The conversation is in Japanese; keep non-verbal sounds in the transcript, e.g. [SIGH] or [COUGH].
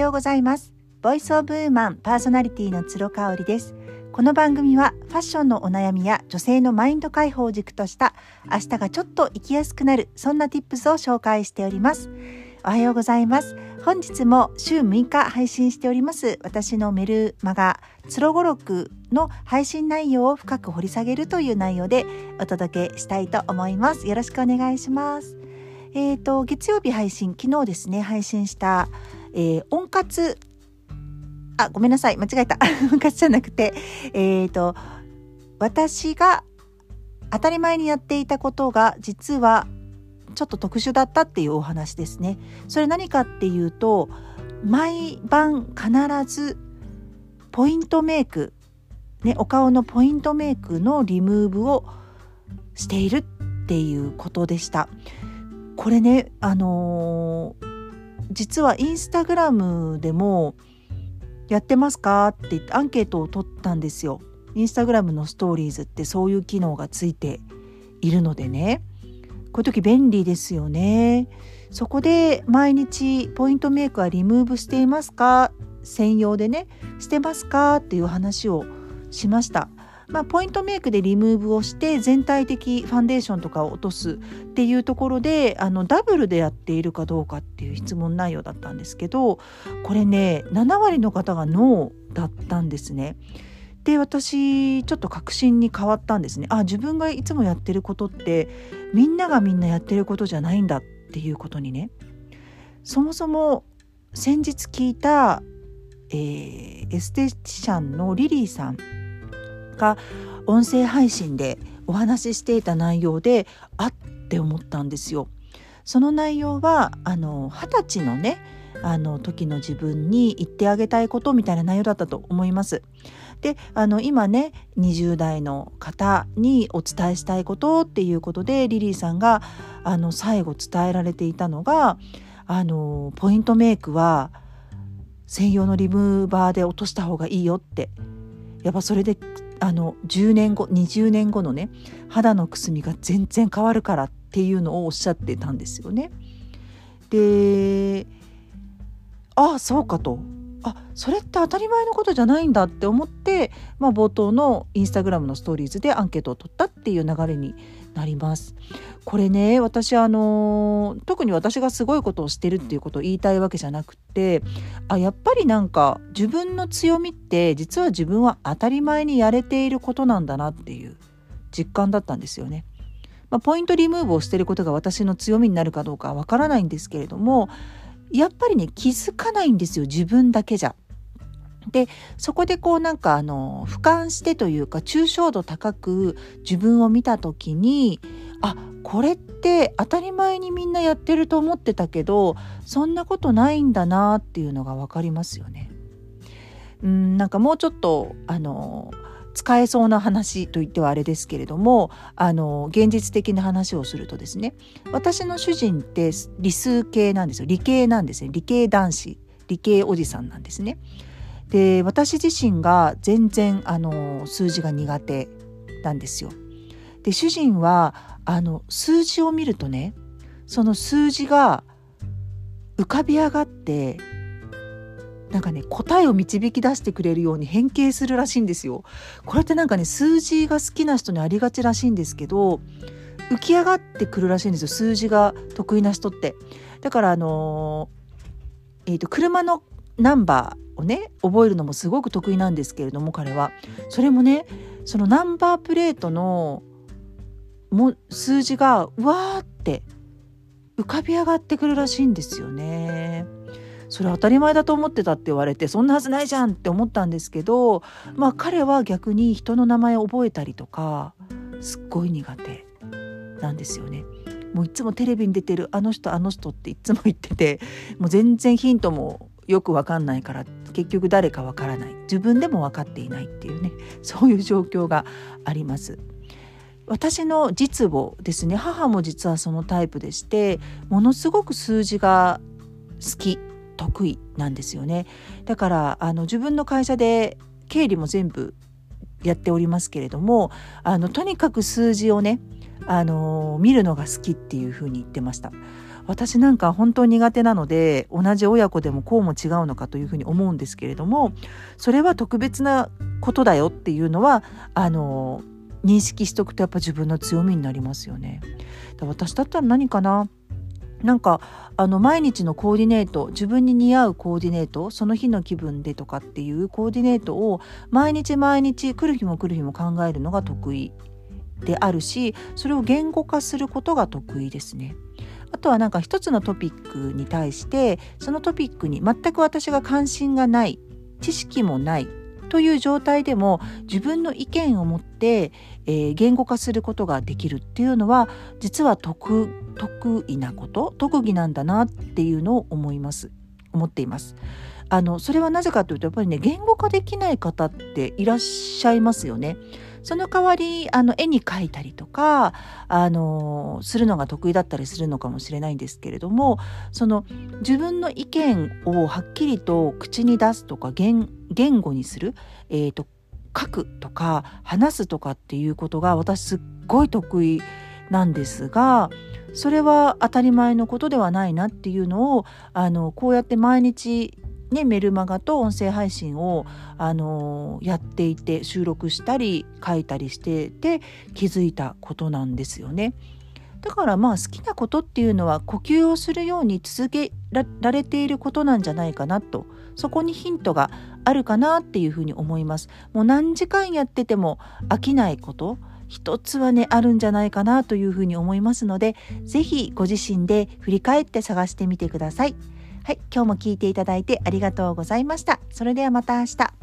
ようございます。ボイスオブウーマンパーソナリティの鶴香織です。この番組はファッションのお悩みや女性のマインド解放を軸とした明日がちょっと生きやすくなるそんな tips を紹介しております。おはようございます。本日も週6日配信しております私のメルマガつろごろくの配信内容を深く掘り下げるという内容でお届けしたいと思います。よろしくお願いします。えっ、ー、と月曜日配信昨日ですね配信した、えー、温活あごめんなさい間違えた [LAUGHS] 温活じゃなくてえ、ー、と私が当たり前にやっていたことが実はちょっと特殊だったっていうお話ですね。それ何かっていうと毎晩必ずポイントメイク、ね、お顔のポイントメイクのリムーブをしているっていうことでした。これねあのー、実はインスタグラムでもやってますか？って言ってアンケートを取ったんですよ。インスタグラムのストーリーズってそういう機能がついているのでねこういう時便利ですよね。そこで毎日ポイントメイクはリムーブしていますか？専用でねしてますか？っていう話をしました。まあ、ポイントメイクでリムーブをして全体的ファンデーションとかを落とすっていうところであのダブルでやっているかどうかっていう質問内容だったんですけどこれね7割の方がノーだったんですね。で私ちょっと確信に変わったんですねあ自分がいつもやってることってみんながみんなやってることじゃないんだっていうことにねそもそも先日聞いた、えー、エステティシャンのリリーさんが音声配信でお話ししていた内容であって思ったんですよ。その内容はあの二十歳のねあの時の自分に言ってあげたいことみたいな内容だったと思います。であの今ね20代の方にお伝えしたいことっていうことでリリーさんがあの最後伝えられていたのがあのポイントメイクは専用のリムーバーで落とした方がいいよってやっぱそれであの10年後20年後のね肌のくすみが全然変わるからっていうのをおっしゃってたんですよね。でああそうかとあそれって当たり前のことじゃないんだって思って、まあ、冒頭のインスタグラムのストーリーズでアンケートを取ったっていう流れになります。これね私あの特に私がすごいことをしてるっていうことを言いたいわけじゃなくてあやっぱりなんか自分の強みって実は自分は当たり前にやれていることなんだなっていう実感だったんですよね。まあ、ポイントリムーブをしてることが私の強みになるかどうかはわからないんですけれどもやっぱりね気づかないんですよ自分だけじゃ。でそこでこうなんかあの俯瞰してというか抽象度高く自分を見た時にあこれって当たり前にみんなやってると思ってたけどそんなことないんだなっていうのが分かりますよね。うんなんかもうちょっとあの使えそうな話といってはあれですけれどもあの現実的な話をするとですね私の主人って理数系なんですよ理系なんですね理系男子理系おじさんなんですね。で私自身が全然あの数字が苦手なんですよ。で主人はあの数字を見るとねその数字が浮かび上がってなんかね答えを導き出してくれるように変形するらしいんですよ。これってなんかね数字が好きな人にありがちらしいんですけど浮き上がってくるらしいんですよ数字が得意な人って。だからあの、えーと、車のナンバーをね覚えるのもすごく得意なんですけれども彼はそれもねそのナンバープレートのも数字がうわーって浮かび上がってくるらしいんですよね。それ当たり前だと思ってたって言われてそんなはずないじゃんって思ったんですけどまあ彼は逆に人の名前を覚えたりとかすっごい苦手なんですよね。もういつもテレビに出てるあの人あの人っていつも言っててもう全然ヒントもよくわかんないから結局誰かわからない。自分でも分かっていないっていうね。そういう状況があります。私の実母ですね。母も実はそのタイプでしてものすごく数字が好き得意なんですよね。だからあの自分の会社で経理も全部やっておりますけれどもあのとにかく数字をねあの見るのが好きっていうふうに言ってました私なんか本当に苦手なので同じ親子でもこうも違うのかというふうに思うんですけれどもそれは特別なことだよっていうのはあの認識しとくとやっぱ自分の強みになりますよね。私だったら何かななんかあの毎日のコーディネート自分に似合うコーディネートその日の気分でとかっていうコーディネートを毎日毎日来る日も来る日も考えるのが得意であるしそれを言語化することが得意ですね。あとはなんか一つのトピックに対してそのトピックに全く私が関心がない知識もないという状態でも自分の意見を持って、えー、言語化することができるっていうのは実は得得意なこと特技なんだなっていうのを思います思っています。あのそれはなぜかというとやっぱりね言語化できない方っていらっしゃいますよね。その代わりあの絵に描いたりとかあのするのが得意だったりするのかもしれないんですけれどもその自分の意見をはっきりと口に出すとか言言語にする、えーと、書くとか話すとかっていうことが私すっごい得意なんですがそれは当たり前のことではないなっていうのをあのこうやって毎日ね、メルマガと音声配信を、あの、やっていて収録したり書いたりしてて気づいたことなんですよね。だからまあ好きなことっていうのは呼吸をするように続けられていることなんじゃないかなとそこにヒントがあるかなっていうふうに思います。もう何時間やってても飽きないこと一つはねあるんじゃないかなというふうに思いますので是非ご自身で振り返って探してみてください。はい、今日も聞いていただいてありがとうございました。それではまた明日。